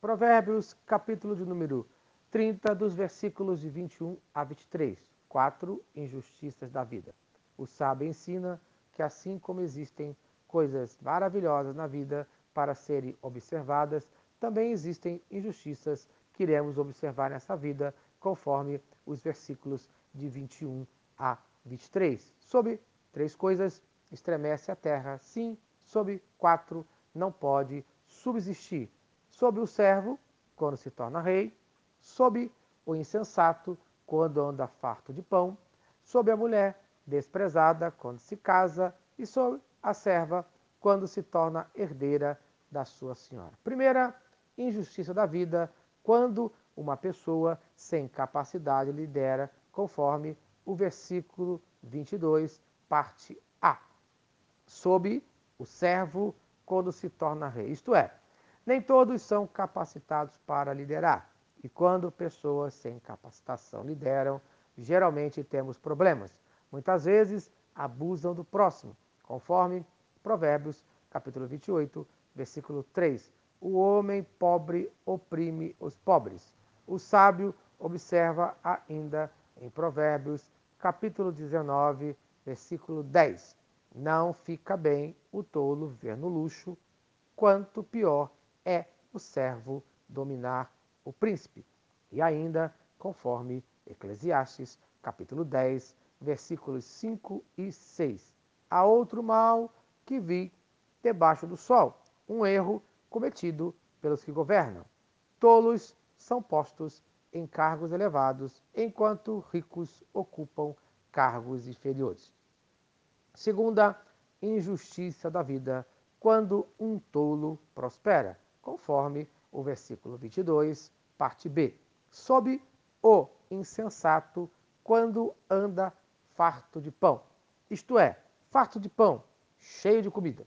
Provérbios, capítulo de número 30, dos versículos de 21 a 23. Quatro injustiças da vida. O sábio ensina que assim como existem coisas maravilhosas na vida para serem observadas, também existem injustiças que iremos observar nessa vida, conforme os versículos de 21 a 23. Sobre três coisas estremece a terra, sim, sobre quatro não pode subsistir. Sobre o servo, quando se torna rei, sobre o insensato, quando anda farto de pão, sobre a mulher desprezada, quando se casa, e sobre a serva, quando se torna herdeira da sua senhora. Primeira injustiça da vida, quando uma pessoa sem capacidade lidera, conforme o versículo 22, parte A. Sob o servo quando se torna rei. Isto é, nem todos são capacitados para liderar. E quando pessoas sem capacitação lideram, geralmente temos problemas. Muitas vezes abusam do próximo, conforme Provérbios, capítulo 28, versículo 3. O homem pobre oprime os pobres. O sábio observa ainda em Provérbios, capítulo 19, versículo 10. Não fica bem o tolo ver no luxo, quanto pior é o servo dominar o príncipe. E ainda, conforme Eclesiastes, capítulo 10, versículos 5 e 6. Há outro mal que vi debaixo do sol, um erro cometido pelos que governam. Tolos são postos em cargos elevados, enquanto ricos ocupam cargos inferiores. Segunda injustiça da vida, quando um tolo prospera, conforme o versículo 22, parte B. Sob o insensato, quando anda farto de pão. Isto é, farto de pão, cheio de comida.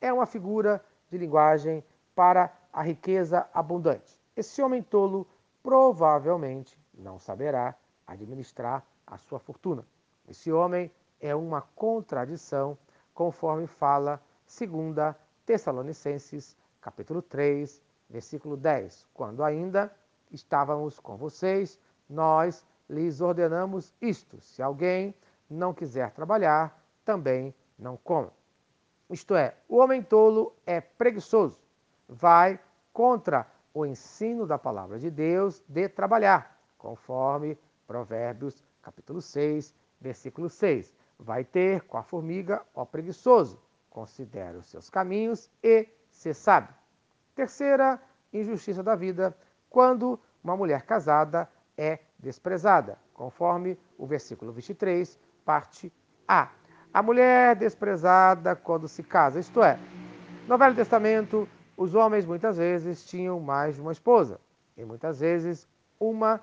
É uma figura de linguagem para a riqueza abundante. Esse homem tolo provavelmente não saberá administrar a sua fortuna. Esse homem é uma contradição, conforme fala 2 Tessalonicenses, capítulo 3, versículo 10. Quando ainda estávamos com vocês, nós lhes ordenamos isto: se alguém não quiser trabalhar, também não coma. Isto é, o homem tolo é preguiçoso, vai contra o ensino da palavra de Deus de trabalhar, conforme Provérbios capítulo 6, versículo 6. Vai ter com a formiga, ó preguiçoso, considere os seus caminhos e se sabe. Terceira injustiça da vida, quando uma mulher casada é desprezada, conforme o versículo 23, parte A. A mulher desprezada quando se casa, isto é, no Velho Testamento, os homens muitas vezes tinham mais de uma esposa, e muitas vezes uma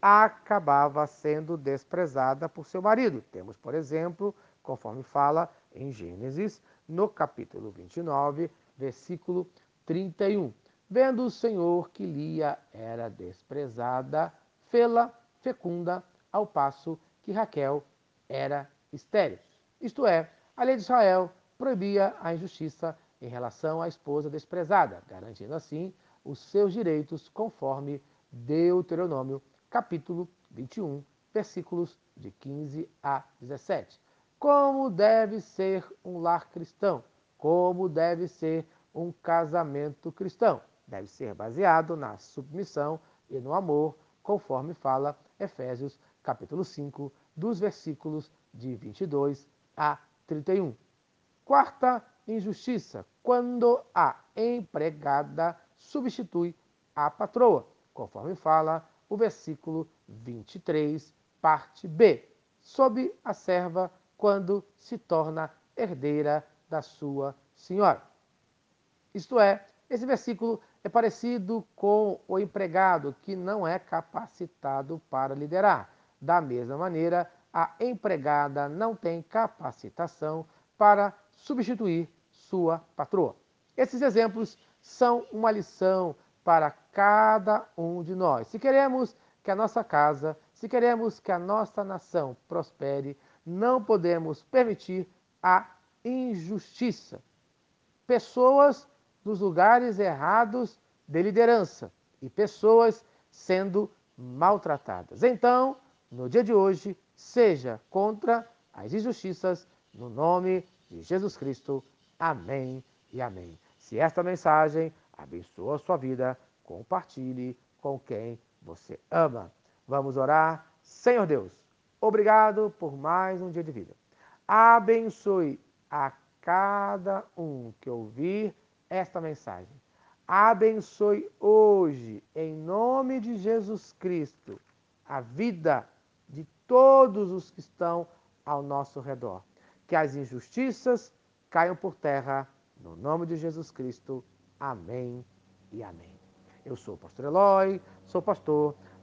acabava sendo desprezada por seu marido. Temos, por exemplo, conforme fala em Gênesis, no capítulo 29, versículo 31. Vendo o Senhor que Lia era desprezada, fê-la fecunda, ao passo que Raquel era estéril. Isto é, a lei de Israel proibia a injustiça em relação à esposa desprezada, garantindo assim os seus direitos conforme Deuteronômio, capítulo 21, versículos de 15 a 17. Como deve ser um lar cristão? Como deve ser um casamento cristão? Deve ser baseado na submissão e no amor, conforme fala Efésios capítulo 5, dos versículos de 22 a 31. Quarta injustiça, quando a empregada substitui a patroa, conforme fala o versículo 23, parte B, sob a serva quando se torna herdeira da sua senhora. Isto é, esse versículo é parecido com o empregado que não é capacitado para liderar. Da mesma maneira, a empregada não tem capacitação para substituir sua patroa. Esses exemplos são uma lição para cada um de nós. Se queremos que a nossa casa, se queremos que a nossa nação prospere, não podemos permitir a injustiça. Pessoas nos lugares errados de liderança e pessoas sendo maltratadas. Então, no dia de hoje, seja contra as injustiças, no nome de Jesus Cristo. Amém e amém. Se esta mensagem abençoa a sua vida, compartilhe com quem você ama. Vamos orar. Senhor Deus, obrigado por mais um dia de vida. Abençoe a cada um que ouvir esta mensagem. Abençoe hoje, em nome de Jesus Cristo, a vida de todos os que estão ao nosso redor. Que as injustiças caiam por terra, no nome de Jesus Cristo. Amém e amém. Eu sou o pastor Eloy, sou pastor